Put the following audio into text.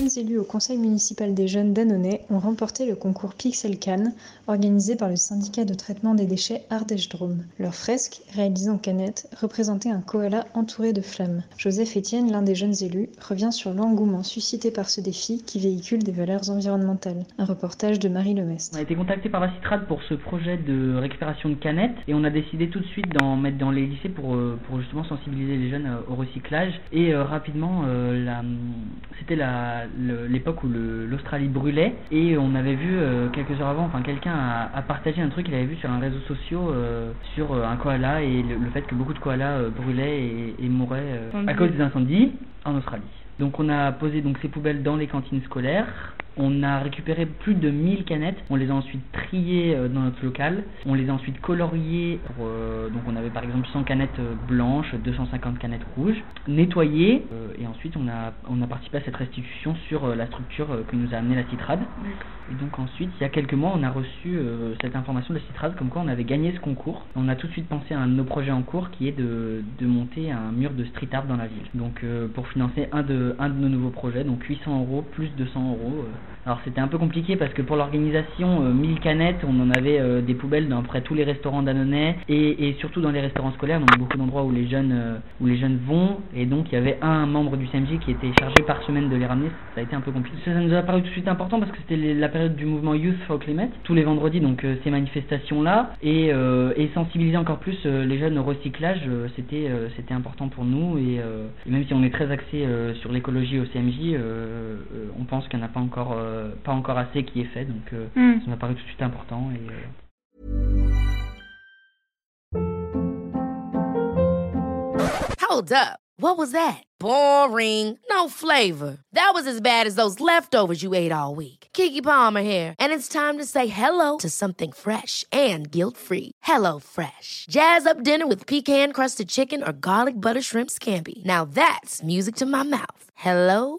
jeunes élus au conseil municipal des jeunes d'Annonay ont remporté le concours Pixel Can, organisé par le syndicat de traitement des déchets Ardèche-Drôme. Leur fresque, réalisée en canette, représentait un koala entouré de flammes. Joseph Etienne, l'un des jeunes élus, revient sur l'engouement suscité par ce défi qui véhicule des valeurs environnementales. Un reportage de Marie Lemestre. On a été contacté par la Citrade pour ce projet de récupération de canettes et on a décidé tout de suite d'en mettre dans les lycées pour, euh, pour justement sensibiliser les jeunes euh, au recyclage. Et euh, rapidement, euh, la- c'était la- l'époque où l'Australie brûlait et on avait vu euh, quelques heures avant, enfin quelqu'un a, a partagé un truc qu'il avait vu sur un réseau social euh, sur euh, un koala et le, le fait que beaucoup de koalas brûlaient et, et mouraient à cause des incendies en Australie. Donc on a posé donc ces poubelles dans les cantines scolaires. On a récupéré plus de 1000 canettes. On les a ensuite triées euh, dans notre local. On les a ensuite coloriées. Pour, euh, donc on avait par exemple 100 canettes euh, blanches, 250 canettes rouges, nettoyées. euh, et ensuite on a, on a participé à cette restitution sur euh, la structure que nous a amené la Citrade. Et donc ensuite, il y a quelques mois, on a reçu cette information de la Citrade comme quoi on avait gagné ce concours. On a tout de suite pensé à un de nos projets en cours qui est de, de monter un mur de street art dans la ville. Donc pour financer un de, un de nos nouveaux projets, donc 800 euros plus 200 euros. Euh. Alors c'était un peu compliqué parce que pour l'organisation, euh, 1000 canettes, on en avait euh, des poubelles dans près tous les restaurants d'Annonay et, et surtout dans les restaurants scolaires, donc beaucoup d'endroits où les jeunes euh, où les jeunes vont. Et donc il y avait un membre du CMJ qui était chargé par semaine de les ramener. Ça a été un peu compliqué. Ça, ça nous a paru tout de suite important parce que c'était la période du mouvement Youth for Climate, tous les vendredis, donc euh, ces manifestations-là, et, euh, et sensibiliser encore plus euh, les jeunes au recyclage, euh, c'était euh, c'était important pour nous. Et, euh, et même si on est très axé euh, sur l'écologie au CMJ, euh, euh, on pense qu'il n'y en a pas encore, euh, pas encore assez qui est fait, donc euh, hmm. ça nous a paru tout de suite important. Et, euh, Hold up. What was that? Boring. No flavor. That was as bad as those leftovers you ate all week. Kiki Palmer here, and it's time to say hello to something fresh and guilt-free. Hello Fresh. Jazz up dinner with pecan-crusted chicken or garlic butter shrimp scampi. Now that's music to my mouth. Hello